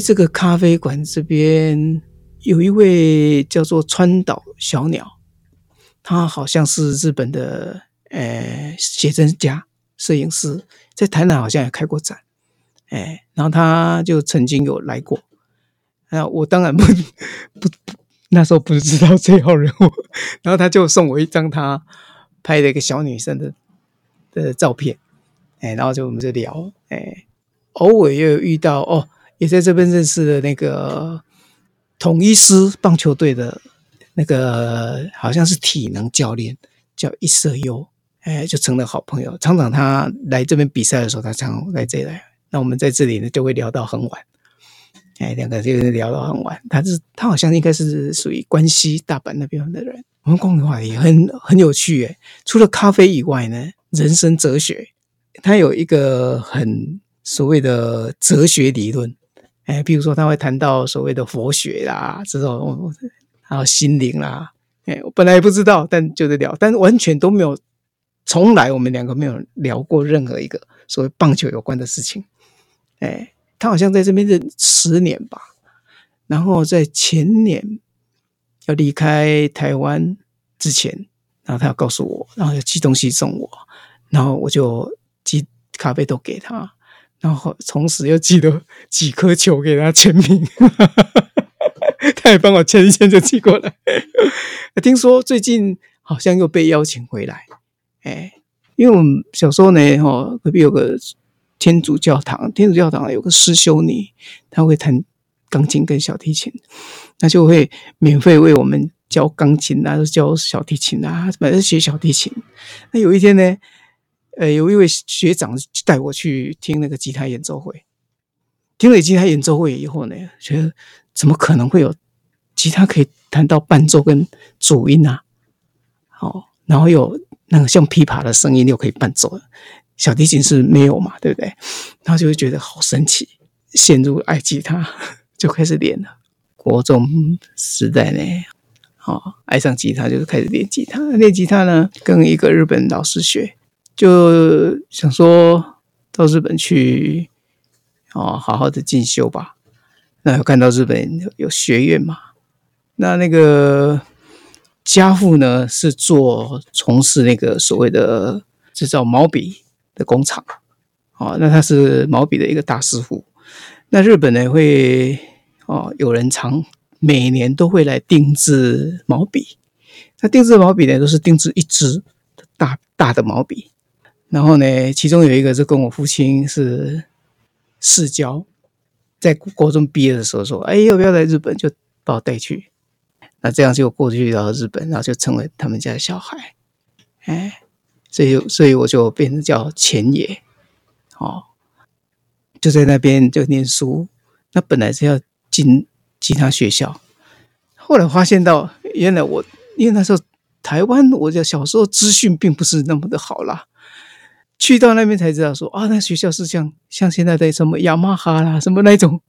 这个咖啡馆这边有一位叫做川岛小鸟，他好像是日本的呃写真家、摄影师，在台南好像也开过展，哎，然后他就曾经有来过，那，我当然不 不那时候不知道这号人物，然后他就送我一张他拍的一个小女生的的照片，哎，然后就我们就聊，哎，偶尔又有遇到哦。也在这边认识了那个统一狮棒球队的那个，好像是体能教练，叫一色优，哎，就成了好朋友。常常他来这边比赛的时候，他常来这里来。那我们在这里呢，就会聊到很晚，哎，两个就聊到很晚。他是他好像应该是属于关西大阪那边的人。我们逛的话也很很有趣，哎，除了咖啡以外呢，人生哲学，他有一个很所谓的哲学理论。哎，比如说他会谈到所谓的佛学啦，这种还有心灵啦。哎，我本来也不知道，但就是聊，但完全都没有，从来我们两个没有聊过任何一个所谓棒球有关的事情。哎，他好像在这边是十年吧，然后在前年要离开台湾之前，然后他要告诉我，然后要寄东西送我，然后我就寄咖啡豆给他。然后从此又寄了几颗球给他签名，他也帮我签一签就寄过来。听说最近好像又被邀请回来，哎，因为我们小时候呢，哈，隔壁有个天主教堂，天主教堂有个师修女，她会弹钢琴跟小提琴，那就会免费为我们教钢琴啊，教小提琴啊，反正学小提琴。那有一天呢，呃，有一位学长带我去听那个吉他演奏会，听了吉他演奏会以后呢，觉得怎么可能会有吉他可以弹到伴奏跟主音啊？哦，然后有那个像琵琶的声音又可以伴奏，小提琴是没有嘛，对不对？然后就会觉得好神奇，陷入爱吉他，就开始练了。国中时代呢，哦，爱上吉他就是开始练吉他，练吉他呢跟一个日本老师学。就想说到日本去哦，好好的进修吧。那有看到日本有学院嘛？那那个家父呢，是做从事那个所谓的制造毛笔的工厂。哦，那他是毛笔的一个大师傅。那日本呢会哦，有人常每年都会来定制毛笔。那定制毛笔呢，都是定制一支大大的毛笔。然后呢，其中有一个是跟我父亲是世交，在国中毕业的时候说：“哎，要不要来日本？”就把我带去。那这样就过去到日本，然后就成为他们家的小孩。哎，所以所以我就变成叫前野。哦，就在那边就念书。那本来是要进其他学校，后来发现到原来我因为那时候台湾，我的小时候资讯并不是那么的好啦。去到那边才知道说啊，那学校是像像现在的什么雅马哈啦，什么那种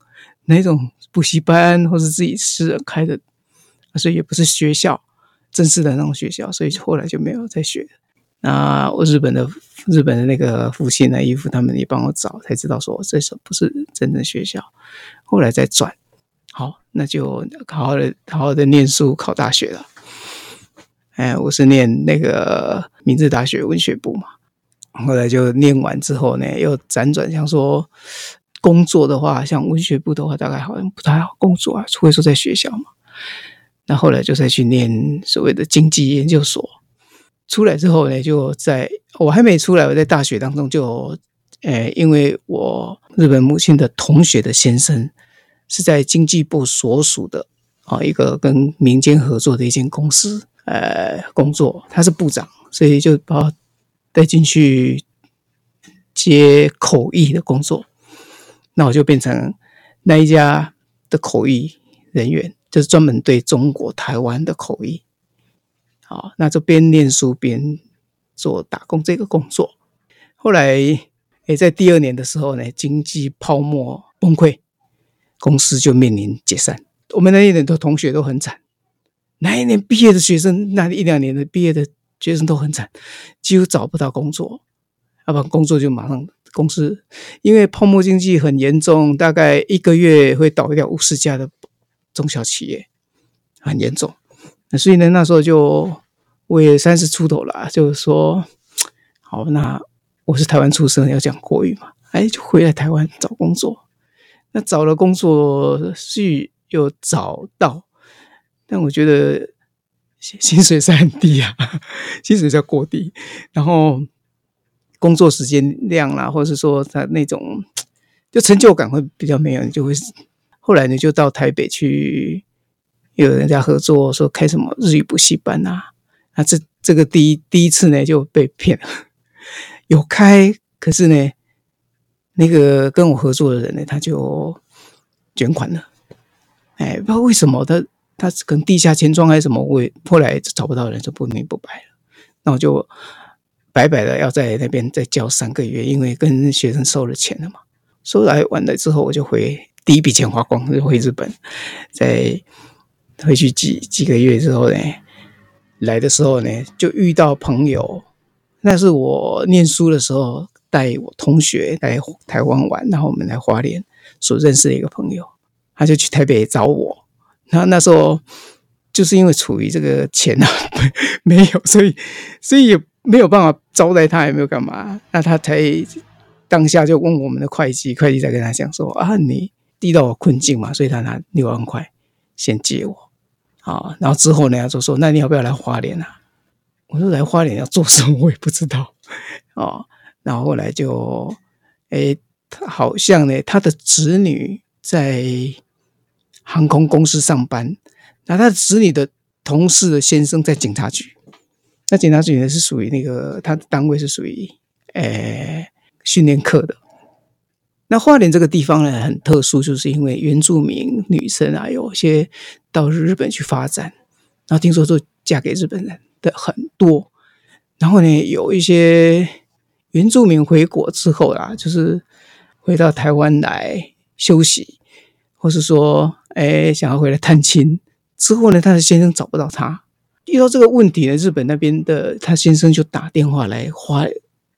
那种补习班，或是自己私人开的，所以也不是学校正式的那种学校，所以后来就没有再学。那我日本的日本的那个父亲呢，姨父他们也帮我找，才知道说这是不是真正学校。后来再转，好，那就好好的好好的念书，考大学了。哎，我是念那个明治大学文学部嘛。后来就念完之后呢，又辗转想说工作的话，像文学部的话，大概好像不太好工作啊，除非说在学校嘛。那后来就再去念所谓的经济研究所。出来之后呢，就在我还没出来，我在大学当中就，呃，因为我日本母亲的同学的先生是在经济部所属的啊一个跟民间合作的一间公司，呃，工作，他是部长，所以就把我带进去接口译的工作，那我就变成那一家的口译人员，就是专门对中国台湾的口译。好，那就边念书边做打工这个工作。后来，诶，在第二年的时候呢，经济泡沫崩溃，公司就面临解散。我们那一年的同学都很惨，那一年毕业的学生，那一两年的毕业的学生都很惨，几乎找不到工作，要不然工作就马上公司，因为泡沫经济很严重，大概一个月会倒掉五十家的中小企业，很严重。所以呢，那时候就我也三十出头了，就是说，好，那我是台湾出生，要讲国语嘛，哎，就回来台湾找工作。那找了工作是有找到，但我觉得 薪水是很低啊，薪水在过低，然后工作时间量啦，或者是说他那种就成就感会比较没有，你就会后来呢就到台北去。有人家合作说开什么日语补习班啊，那这这个第一第一次呢就被骗了，有开，可是呢，那个跟我合作的人呢他就卷款了，哎，不知道为什么他他可能地下钱庄还是什么，我后来找不到人就不明不白了，那我就白白的要在那边再交三个月，因为跟学生收了钱了嘛，收来完了之后我就回第一笔钱花光就回日本，在。回去几几个月之后呢，来的时候呢，就遇到朋友。那是我念书的时候，带我同学来台湾玩，然后我们来花莲所认识的一个朋友，他就去台北找我。然后那时候就是因为处于这个钱啊 没有，所以所以也没有办法招待他，也没有干嘛。那他才当下就问我们的会计，会计在跟他讲说啊，你遇到我困境嘛，所以他拿六万块先借我。啊，然后之后呢，他就说：“那你要不要来花莲啊？”我说：“来花莲要做什么？我也不知道。”哦，然后后来就，诶，他好像呢，他的子女在航空公司上班，那他子女的同事的先生在警察局，那警察局呢是属于那个他的单位是属于诶训练课的。那花莲这个地方呢，很特殊，就是因为原住民女生啊，有些到日本去发展，然后听说都嫁给日本人的很多。然后呢，有一些原住民回国之后啊，就是回到台湾来休息，或是说，哎，想要回来探亲。之后呢，他的先生找不到他，遇到这个问题呢，日本那边的他先生就打电话来花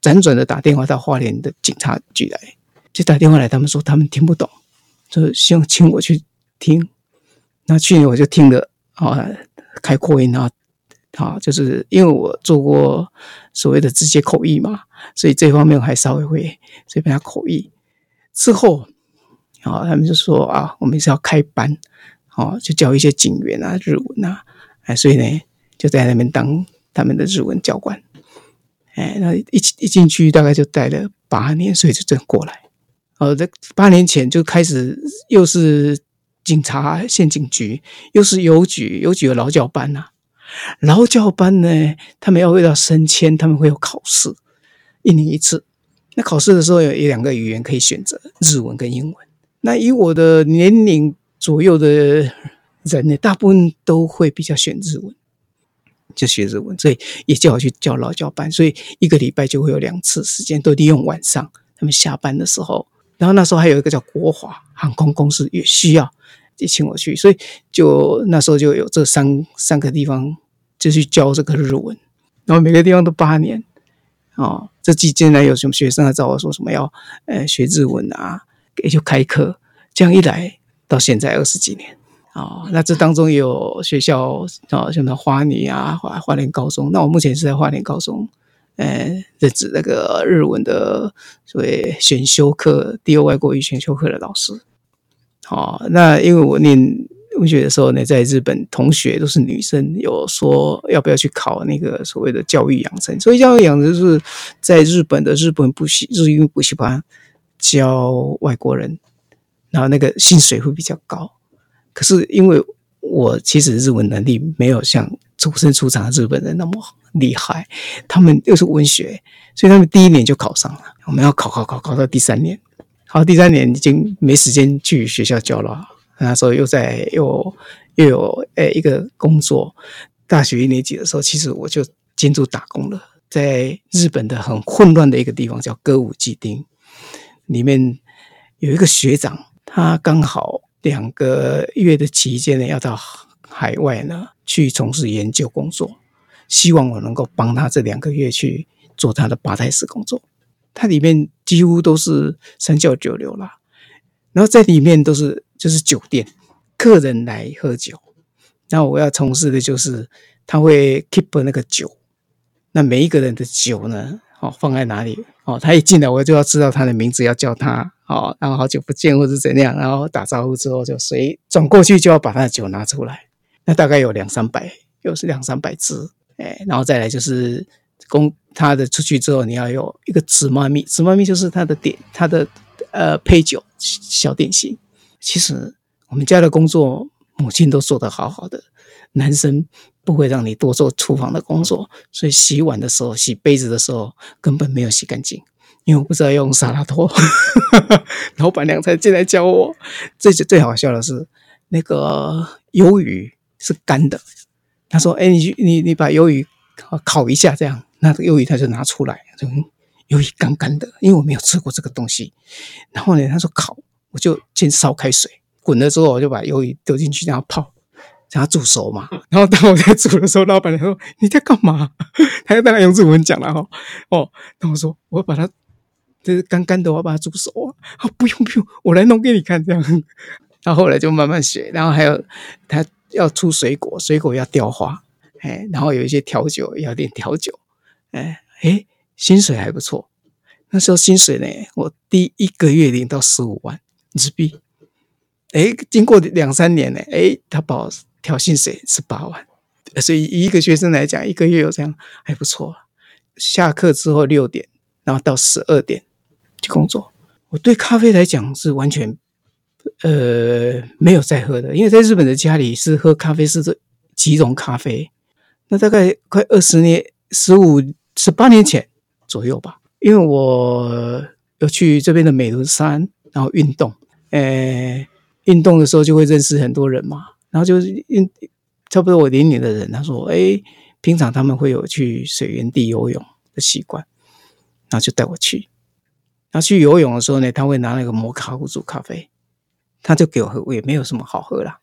辗转的打电话到花莲的警察局来，就打电话来，他们说他们听不懂，就希望请我去听。那去年我就听了啊，开扩音啊，啊，就是因为我做过所谓的直接口译嘛，所以这方面我还稍微会，所以被他口译之后，哦，他们就说啊，我们是要开班，啊，就教一些警员啊，日文啊，哎，所以呢，就在那边当他们的日文教官。哎，那一一进去大概就待了八年，所以就这样过来。哦，在八年前就开始又是警察县警局，又是邮局，邮局有劳教班呐、劳教班呢，他们要为了升迁，他们会有考试，一年一次。那考试的时候有一两个语言可以选择，日文跟英文。那以我的年龄左右的人呢，大部分都会比较选日文。就学日文，所以也叫我去教劳教班，所以一个礼拜就会有两次时间，都利用晚上他们下班的时候。然后那时候还有一个叫国华航空公司也需要，也请我去，所以就那时候就有这三三个地方就去教这个日文，然后每个地方都八年哦。这期间呢，有什么学生来找我说什么要呃学日文啊，也就开课，这样一来到现在二十几年。哦，那这当中有学校啊，像那花莲啊，花花莲高中。那我目前是在花莲高中，呃，任职那个日文的所谓选修课，第二外国语选修课的老师。好、哦，那因为我念文学的时候呢，在日本同学都是女生，有说要不要去考那个所谓的教育养成。所以教育养成是在日本的日本补习日语补习班教外国人，然后那个薪水会比较高。可是因为我其实日文能力没有像出生出场的日本人那么厉害，他们又是文学，所以他们第一年就考上了。我们要考考考考到第三年，好第三年已经没时间去学校教了。那时候又在又又有诶一个工作，大学一年级的时候，其实我就兼职打工了，在日本的很混乱的一个地方叫歌舞伎町，里面有一个学长，他刚好。两个月的期间呢，要到海外呢去从事研究工作，希望我能够帮他这两个月去做他的吧台室工作。它里面几乎都是三教九流啦，然后在里面都是就是酒店，客人来喝酒，那我要从事的就是他会 keep 那个酒，那每一个人的酒呢，哦放在哪里？哦，他一进来我就要知道他的名字，要叫他。哦，然后好久不见或者怎样，然后打招呼之后就谁转过去就要把他的酒拿出来，那大概有两三百，又是两三百支，哎，然后再来就是供他的出去之后，你要有一个紫妈咪，紫妈咪就是他的点，他的呃配酒小点心。其实我们家的工作，母亲都做得好好的，男生不会让你多做厨房的工作，所以洗碗的时候、洗杯子的时候根本没有洗干净。因为我不知道用沙拉托，老板娘才进来教我。最最好笑的是，那个鱿鱼是干的。他说：“哎，你你你把鱿鱼烤一下，这样。”那个鱿鱼他就拿出来，说：“鱿鱼干干的，因为我没有吃过这个东西。”然后呢，他说烤，我就先烧开水，滚了之后，我就把鱿鱼丢进去，让它泡，让它煮熟嘛。然后当我在煮的时候，老板娘说：“你在干嘛？” 他又当然用日文讲了哈。哦，那我说：“我把它。”这是干干的，我要把它煮熟啊！啊，不用不用，我来弄给你看，这样。然后后来就慢慢学，然后还有他要出水果，水果要雕花，哎，然后有一些调酒要点调酒，哎哎，薪水还不错。那时候薪水呢，我第一个月领到十五万日币，哎，经过两三年呢，哎，他把我调薪水十八万，所以一个学生来讲，一个月有这样还不错。下课之后六点，然后到十二点。去工作，我对咖啡来讲是完全，呃，没有在喝的，因为在日本的家里是喝咖啡是这即溶咖啡，那大概快二十年、十五、十八年前左右吧。因为我有去这边的美仑山，然后运动，呃，运动的时候就会认识很多人嘛，然后就是运差不多我年龄的人，他说，哎，平常他们会有去水源地游泳的习惯，然后就带我去。然后去游泳的时候呢，他会拿那个摩卡壶煮咖啡，他就给我喝，我也没有什么好喝啦。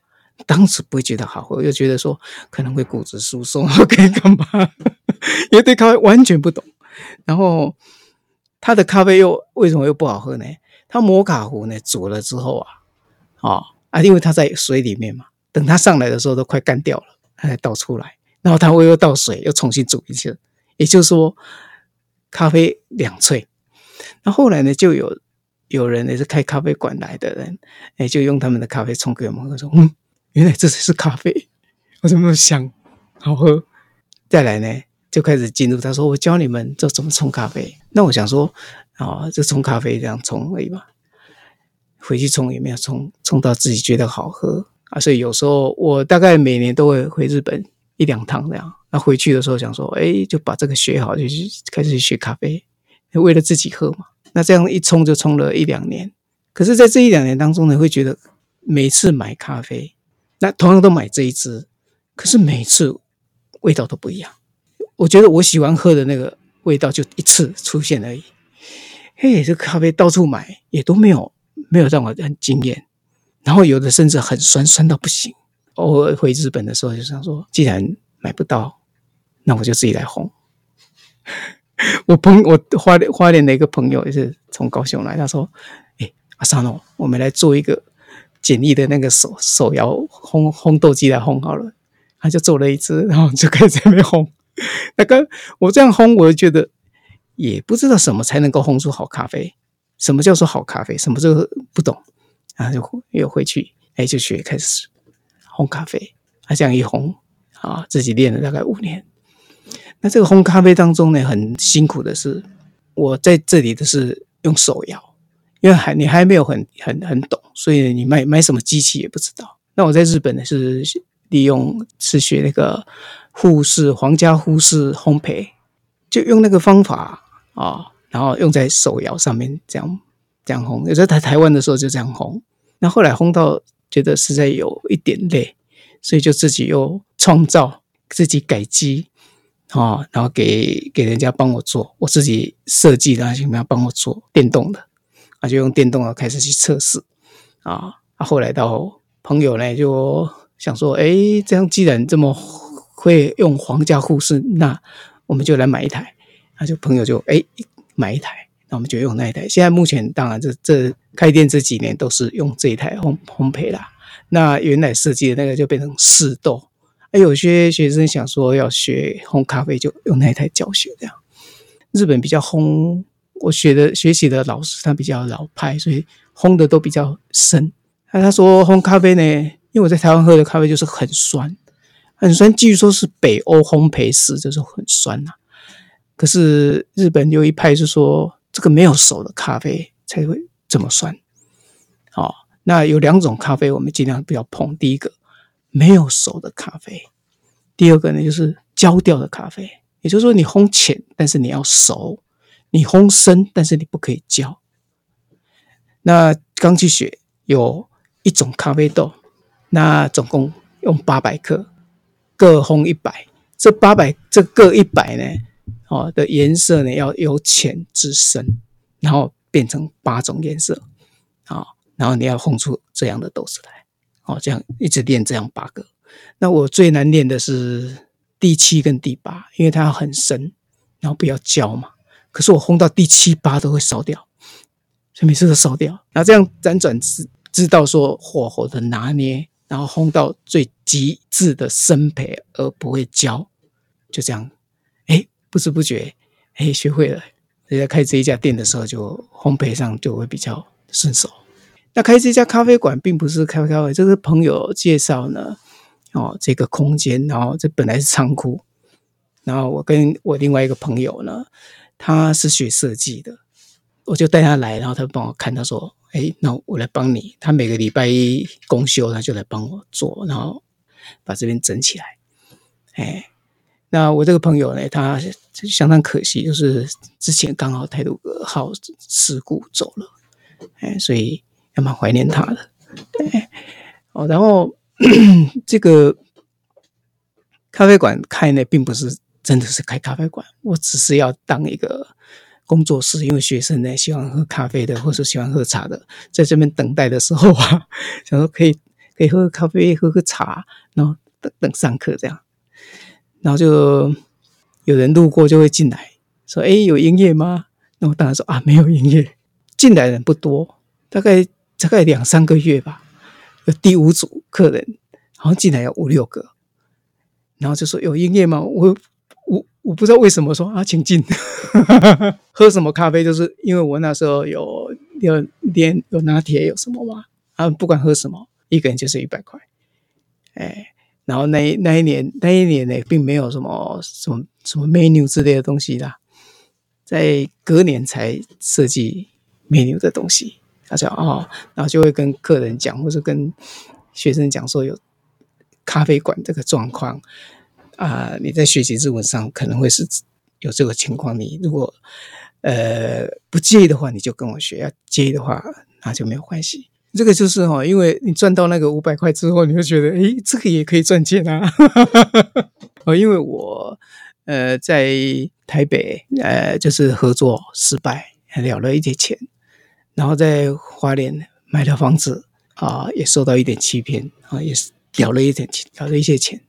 当时不会觉得好喝，又觉得说可能会骨质疏松，可以干嘛？因为对咖啡完全不懂。然后他的咖啡又为什么又不好喝呢？他摩卡壶呢煮了之后啊，哦啊，因为它在水里面嘛，等它上来的时候都快干掉了，它才倒出来，然后它会又倒水，又重新煮一次，也就是说咖啡两萃。那后来呢，就有有人也是开咖啡馆来的人，哎，就用他们的咖啡冲给我们喝，说嗯，原来这才是咖啡，为什么那么香，好喝？再来呢，就开始进入，他说我教你们这怎么冲咖啡。那我想说，啊，就冲咖啡这样冲而已嘛，回去冲也没有冲，冲到自己觉得好喝啊。所以有时候我大概每年都会回日本一两趟这样。那回去的时候想说，哎，就把这个学好，就去开始学咖啡。为了自己喝嘛，那这样一冲就冲了一两年。可是，在这一两年当中呢，会觉得每次买咖啡，那同样都买这一支，可是每次味道都不一样。我觉得我喜欢喝的那个味道就一次出现而已。嘿，这咖啡到处买也都没有，没有让我很惊艳。然后有的甚至很酸，酸到不行。偶尔回日本的时候就想说，既然买不到，那我就自己来烘。我朋我花莲花莲的一个朋友也是从高雄来，他说：“哎，阿萨诺，我们来做一个简易的那个手手摇烘烘豆机来烘好了。”他就做了一支，然后就开始在那边烘。那个我这样烘，我就觉得也不知道什么才能够烘出好咖啡。什么叫做好咖啡？什么就不懂。然后就又回去，哎，就学开始烘咖啡。他这样一烘啊，自己练了大概五年。那这个烘咖啡当中呢，很辛苦的是，我在这里的是用手摇，因为还你还没有很很很懂，所以你买买什么机器也不知道。那我在日本呢是利用是学那个护士皇家护士烘焙，就用那个方法啊，然后用在手摇上面这样这样烘。有时候在台湾的时候就这样烘，那后来烘到觉得实在有一点累，所以就自己又创造自己改机。啊，然后给给人家帮我做，我自己设计的，请人家帮我做电动的，啊，就用电动的开始去测试，啊，啊，后来到朋友呢就想说，哎，这样既然这么会用皇家护士，那我们就来买一台，那就朋友就哎买一台，那我们就用那一台。现在目前当然这这开店这几年都是用这一台烘烘焙啦，那原来设计的那个就变成试豆。哎，有些学生想说要学烘咖啡，就用那一台教学这样。日本比较烘，我学的学习的老师他比较老派，所以烘的都比较深。那他说烘咖啡呢，因为我在台湾喝的咖啡就是很酸，很酸，据说是北欧烘焙式就是很酸呐、可是日本有一派是说这个没有熟的咖啡才会这么酸。哦，那有两种咖啡我们尽量不要碰，第一个。没有熟的咖啡，第二个呢就是焦掉的咖啡，也就是说你烘浅，但是你要熟；你烘深，但是你不可以焦。那刚去学有一种咖啡豆，那总共用八百克，各烘一百。这八百这各一百呢，哦的颜色呢要由浅至深，然后变成八种颜色，啊，然后你要烘出这样的豆子来。哦，这样一直练这样八个，那我最难练的是第七跟第八，因为它要很深，然后不要焦嘛。可是我烘到第七八都会烧掉，所以每次都烧掉。然后这样辗转知知道说火候的拿捏，然后烘到最极致的生焙而不会焦，就这样。不知不觉，哎，学会了。人家开这一家店的时候，就烘焙上就会比较顺手。那开这家咖啡馆并不是开咖啡，这是朋友介绍呢。哦，这个空间，然后这本来是仓库，然后我跟我另外一个朋友呢，他是学设计的，我就带他来，然后他帮我看，他说：“哎，那我来帮你。”他每个礼拜一公休，他就来帮我做，然后把这边整起来。哎，那我这个朋友呢，他相当可惜，就是之前刚好太鲁阁号事故走了，哎，所以。还蛮怀念他的，对，哦，然后 这个咖啡馆开呢，并不是真的是开咖啡馆，我只是要当一个工作室，因为学生呢喜欢喝咖啡的，或是喜欢喝茶的，在这边等待的时候啊，想说可以可以喝个咖啡，喝喝茶，然后等等上课这样，然后就有人路过就会进来，说：“哎，有营业吗？”那我当然说啊，没有营业，进来人不多，大概大概两三个月吧。有第五组客人，好像进来有五六个，然后就说有营业吗？我我我不知道为什么说啊，请进。喝什么咖啡？就是因为我那时候有有连有拿铁有什么嘛，啊，不管喝什么，一个人就是一百块，哎。然后那那一年那一年呢，并没有什么什么什么 menu 之类的东西啦，在隔年才设计 menu 的东西。他说哦，然后就会跟客人讲，或者跟学生讲说有咖啡馆这个状况啊，你在学习日文上可能会是有这个情况。你如果呃不介意的话，你就跟我学；要介意的话，那就没有关系。这个就是哈，因为你赚到那个五百块之后，你会觉得，诶，这个也可以赚钱啊。哦，因为我呃在台北呃就是合作失败，了了一点钱，然后在花莲买了房子啊，也受到一点欺骗啊，也是了了一点钱，了了一些钱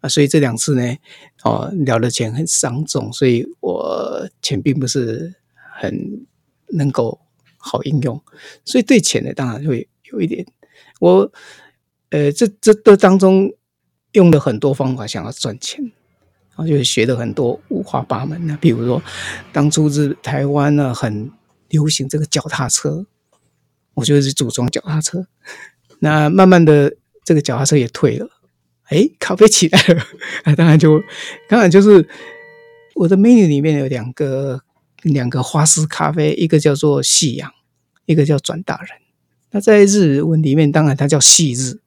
啊，所以这两次呢，哦，了的钱很伤重，所以我钱并不是很能够。好应用，所以对钱呢，当然会有一点。我，呃，这这这当中用了很多方法想要赚钱，然后就学的很多五花八门的。比如说，当初是台湾呢很流行这个脚踏车，我就是组装脚踏车。那慢慢的，这个脚踏车也退了，哎，咖啡起来了。啊，当然就，当然就是我的 menu 里面有两个两个花式咖啡，一个叫做夕阳。一个叫转大人，那在日文里面，当然它叫细日，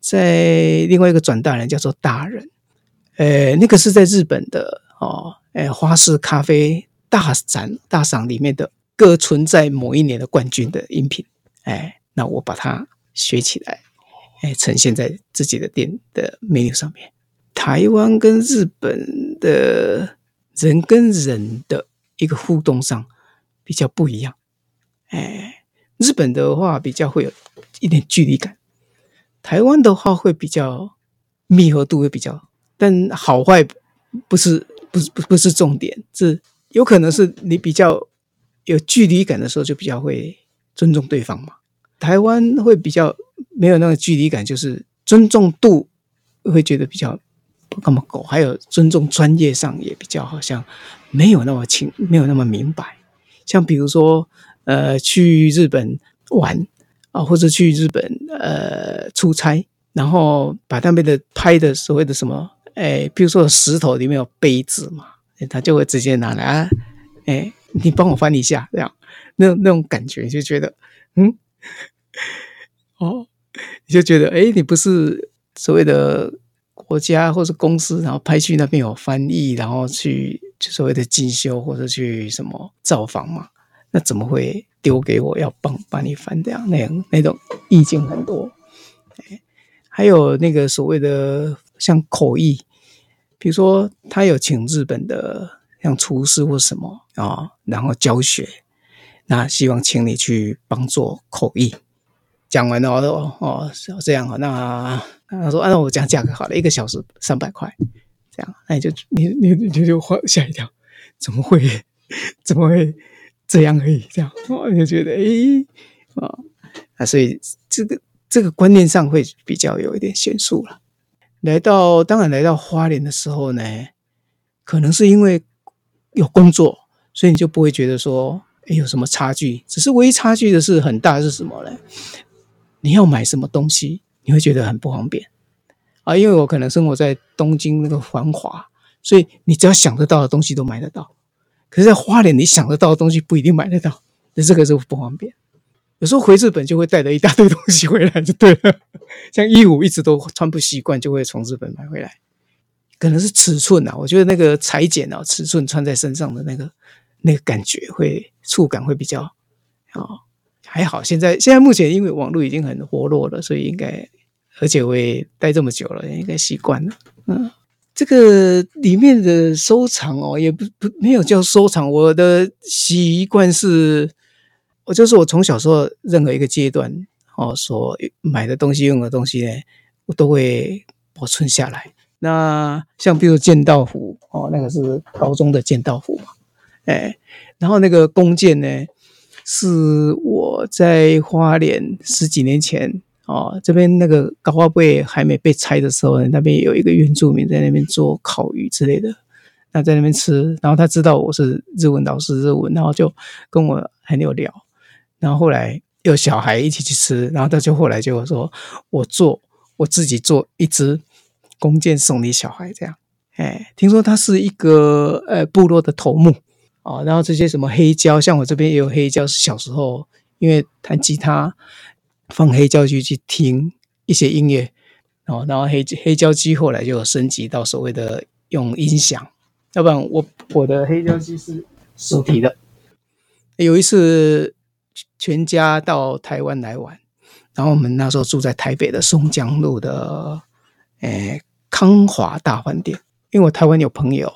在另外一个转大人叫做大人，呃，那个是在日本的哦，呃，花式咖啡大展大赏里面的各存在某一年的冠军的饮品，哎，那我把它学起来，哎，呈现在自己的店的 menu 上面。台湾跟日本的人跟人的一个互动上比较不一样，哎。日本的话比较会有一点距离感，台湾的话会比较密合度会比较，但好坏不是不是不是重点，是有可能是你比较有距离感的时候就比较会尊重对方嘛。台湾会比较没有那个距离感，就是尊重度会觉得比较不那么够，还有尊重专业上也比较好像没有那么清，没有那么明白，像比如说。呃，去日本玩啊，或者去日本呃出差，然后把那边的拍的所谓的什么，哎，比如说石头里面有杯子嘛，他就会直接拿来啊，哎，你帮我翻一下，这样，那那种感觉就觉得，嗯，哦，你就觉得，哎，你不是所谓的国家或者公司，然后派去那边有翻译，然后去所谓的进修或者去什么造访嘛。那怎么会丢给我要帮帮你翻这样那样那种意境很多，哎，还有那个所谓的像口译，比如说他有请日本的像厨师或什么啊，然后教学，那希望请你去帮做口译。讲完了哦哦是这样啊，那他说按照我讲价格好了，一个小时三百块，这样，那你就你你你就就吓一跳，怎么会怎么会？这样而已，这样我就觉得，哎，啊，啊，所以这个这个观念上会比较有一点悬殊了。来到当然来到花莲的时候呢，可能是因为有工作，所以你就不会觉得说，哎，有什么差距。只是唯一差距的是很大是什么呢？你要买什么东西，你会觉得很不方便啊。因为我可能生活在东京那个繁华，所以你只要想得到的东西都买得到。可是，在花莲，你想得到的东西不一定买得到，那这个是不方便。有时候回日本就会带着一大堆东西回来，就对了。像衣服一直都穿不习惯，就会从日本买回来。可能是尺寸啊，我觉得那个裁剪啊，尺寸穿在身上的那个那个感觉会触感会比较哦，还好。现在现在目前因为网络已经很活络了，所以应该而且我也待这么久了，应该习惯了。嗯。这个里面的收藏哦，也不不没有叫收藏。我的习惯是，我就是我从小时候任何一个阶段哦，所买的东西、用的东西呢，我都会保存下来。那像比如剑道服哦，那个是高中的剑道服嘛，哎，然后那个弓箭呢，是我在花莲十几年前哦，这边那个高花贝还没被拆的时候呢，那边有一个原住民在那边做烤鱼之类的，那在那边吃，然后他知道我是日文老师，日文，然后就跟我很有聊，然后后来有小孩一起去吃，然后他就后来就说，我做我自己做一支弓箭送你小孩这样，哎，听说他是一个呃部落的头目。哦，然后这些什么黑胶，像我这边也有黑胶，是小时候因为弹吉他放黑胶机去听一些音乐，哦，然后黑黑胶机后来就升级到所谓的用音响，要不然我我的黑胶机是手提的。有一次全家到台湾来玩，然后我们那时候住在台北的松江路的诶康华大饭店，因为我台湾有朋友，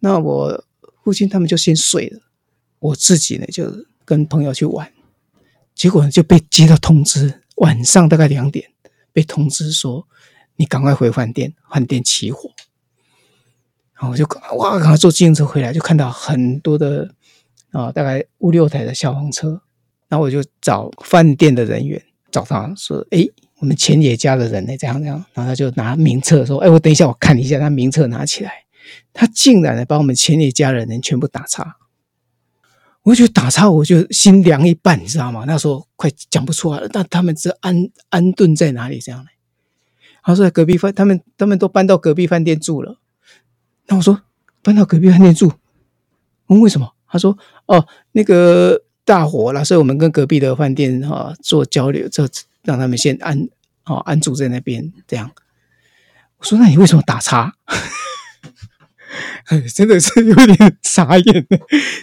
那我。父亲他们就先睡了，我自己呢就跟朋友去玩，结果就被接到通知，晚上大概两点被通知说，你赶快回饭店，饭店起火。然后我就哇，赶快坐自行车回来，就看到很多的啊，大概五六台的消防车。然后我就找饭店的人员，找他说，哎，我们浅野家的人呢，这样这样。然后他就拿名册说，哎，我等一下我看一下，他名册拿起来。他竟然呢把我们前一家的人全部打叉，我就打岔我就心凉一半，你知道吗？那时候快讲不出来了。那他们这安安顿在哪里？这样呢？他说在隔壁饭，他们他们都搬到隔壁饭店住了。那我说搬到隔壁饭店住，问为什么？他说哦，那个大火了，所以我们跟隔壁的饭店哈、做交流，就让他们先安哦安住在那边。这样，我说那你为什么打岔？哎，真的是有点傻眼，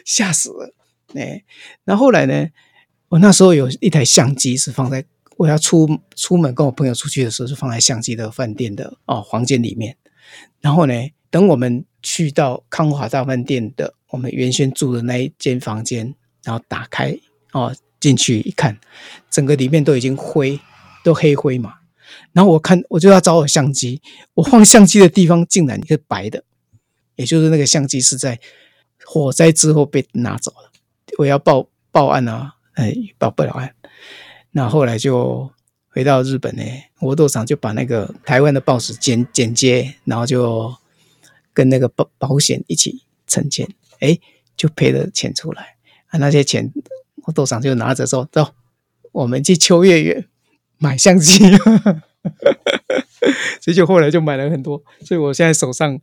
吓死了。哎，然后后来呢，我那时候有一台相机是放在我要出出门跟我朋友出去的时候，是放在相机的饭店的哦房间里面。然后呢，等我们去到康华大饭店的我们原先住的那一间房间，然后打开哦进去一看，整个里面都已经灰，都黑灰嘛。然后我看我就要找我相机，我放相机的地方竟然是白的。也就是那个相机是在火灾之后被拿走了，我要报报案啊，哎，报不了案。那后来就回到日本呢，我斗长就把那个台湾的报纸剪剪接，然后就跟那个保保险一起承钱，哎，就赔了钱出来。啊，那些钱我斗长就拿着说：“走，我们去秋叶原买相机。”所以就后来就买了很多，所以我现在手上。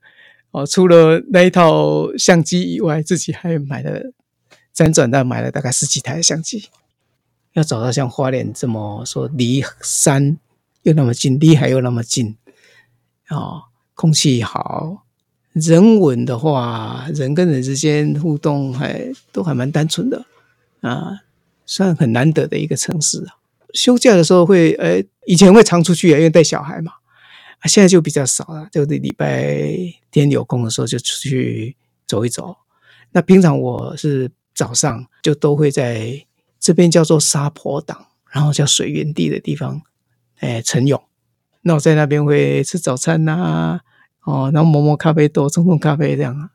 哦，除了那一套相机以外，自己还买了辗转到买了大概十几台相机。要找到像花莲这么说离山又那么近，离海又那么近，哦，空气好，人文的话，人跟人之间互动还都还蛮单纯的啊，算很难得的一个城市啊。休假的时候会，呃，以前会常出去，因为带小孩嘛。啊，现在就比较少了，就礼拜天有空的时候就出去走一走。那平常我是早上就都会在这边叫做沙坡档，然后叫水源地的地方，哎，晨泳。那我在那边会吃早餐呐、哦，然后磨磨咖啡豆，冲冲咖啡这样啊。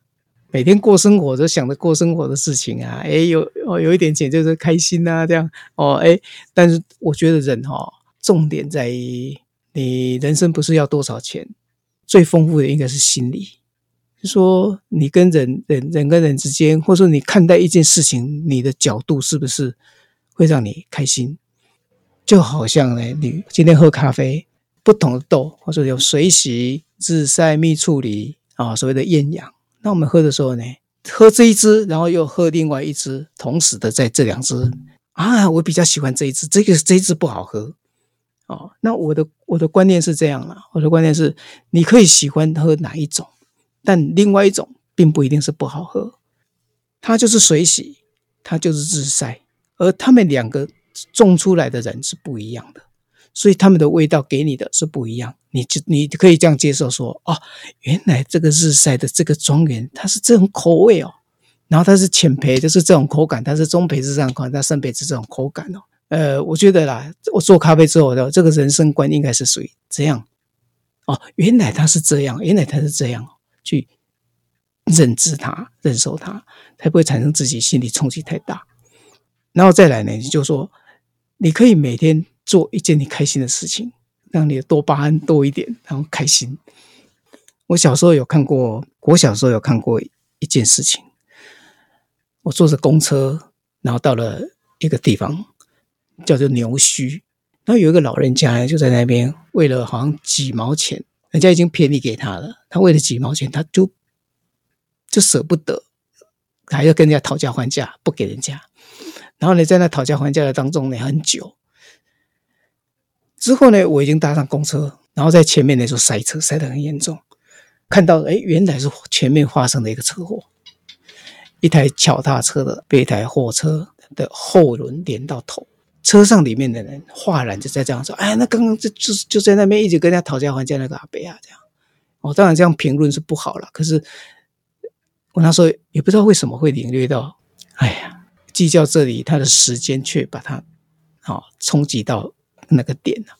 每天过生活都想着过生活的事情啊，哎，有哦有一点钱就是开心呐、啊，这样哦，哎，但是我觉得人哈、哦，重点在于。你人生不是要多少钱，最丰富的应该是心理。说你跟人人人跟人之间，或者说你看待一件事情，你的角度是不是会让你开心？就好像呢，你今天喝咖啡，不同的豆，或者有水洗、日晒、蜜处理啊，所谓的厌氧。那我们喝的时候呢，喝这一支，然后又喝另外一支，同时的在这两支啊，我比较喜欢这一支，这个这一支不好喝。哦，那我的我的观念是这样啦，我的观念是，你可以喜欢喝哪一种，但另外一种并不一定是不好喝，它就是水洗，它就是日晒，而他们两个种出来的人是不一样的，所以他们的味道给你的是不一样，你就你可以这样接受说，哦，原来这个日晒的这个庄园它是这种口味哦，然后它是浅焙就是这种口感，它是中焙是这样口感，它深焙是这种口感哦。呃，我觉得啦，我做咖啡之后的这个人生观应该是属于这样哦。原来他是这样，原来他是这样去认知它、忍受它，才不会产生自己心理冲击太大。然后再来呢，你就说，你可以每天做一件你开心的事情，让你的多巴胺多一点，然后开心。我小时候有看过，我小时候有看过一件事情，我坐着公车，然后到了一个地方，叫做牛墟，然后有一个老人家，就在那边，为了好像几毛钱，人家已经便宜给他了，他为了几毛钱，他就就舍不得，还要跟人家讨价还价，不给人家。然后呢，在那讨价还价的当中呢，很久之后呢，我已经搭上公车，然后在前面呢就塞车，塞得很严重。看到，哎，原来是前面发生了一个车祸，一台脚踏车的被一台货车的后轮连到头，车上里面的人哗然就在这样说：“哎，那刚刚就就就在那边一直跟人家讨价还价那个阿伯啊，这样。”哦，当然这样评论是不好了，可是我那时候也不知道为什么会领略到，哎呀，计较这里他的时间，却把他哦冲击到那个点了。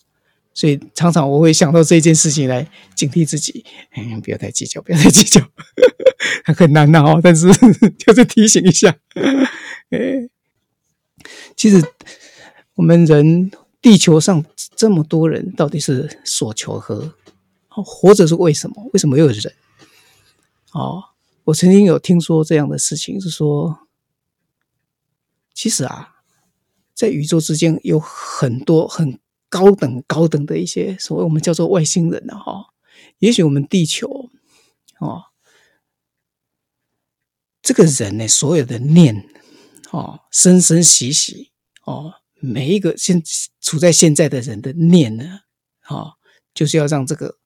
所以常常我会想到这件事情来警惕自己，嗯，不要太计较，不要太计较，很难呐哦。但是 就是提醒一下，哎，其实我们人地球上这么多人，到底是所求何？活着是为什么？为什么又有人？哦，我曾经有听说这样的事情，是说，其实啊，在宇宙之间有很多很。高等高等的一些所谓我们叫做外星人呢，哈，也许我们地球，哦，这个人呢，所有的念，哦，生生息息，哦，每一个现处在现在的人的念呢，哦，就是要让这个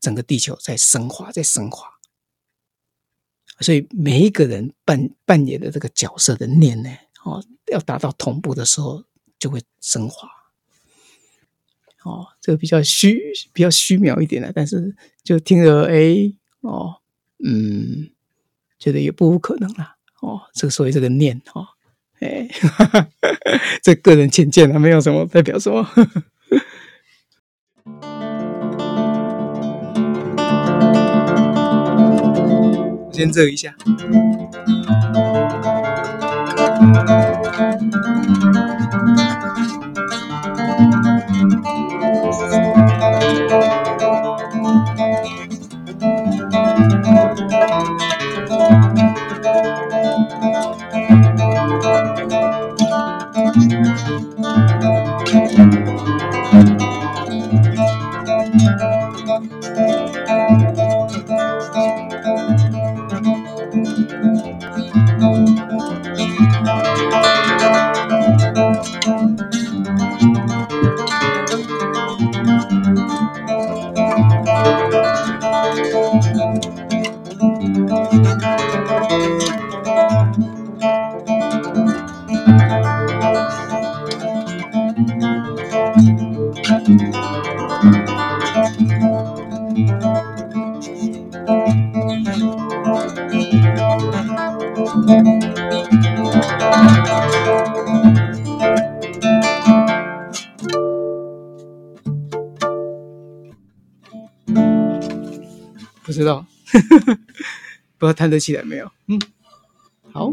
整个地球在升华，在升华，所以每一个人扮扮演的这个角色的念呢，哦，要达到同步的时候，就会升华。哦，这个比较虚，比较虚渺一点的，但是就听着，哎，哦，嗯，觉得也不无可能啦。哦，这个所谓这个念，哦，哎，哈哈，这个人浅见啊，没有什么代表说。先这一下。不知道弹得起来没有？嗯，好。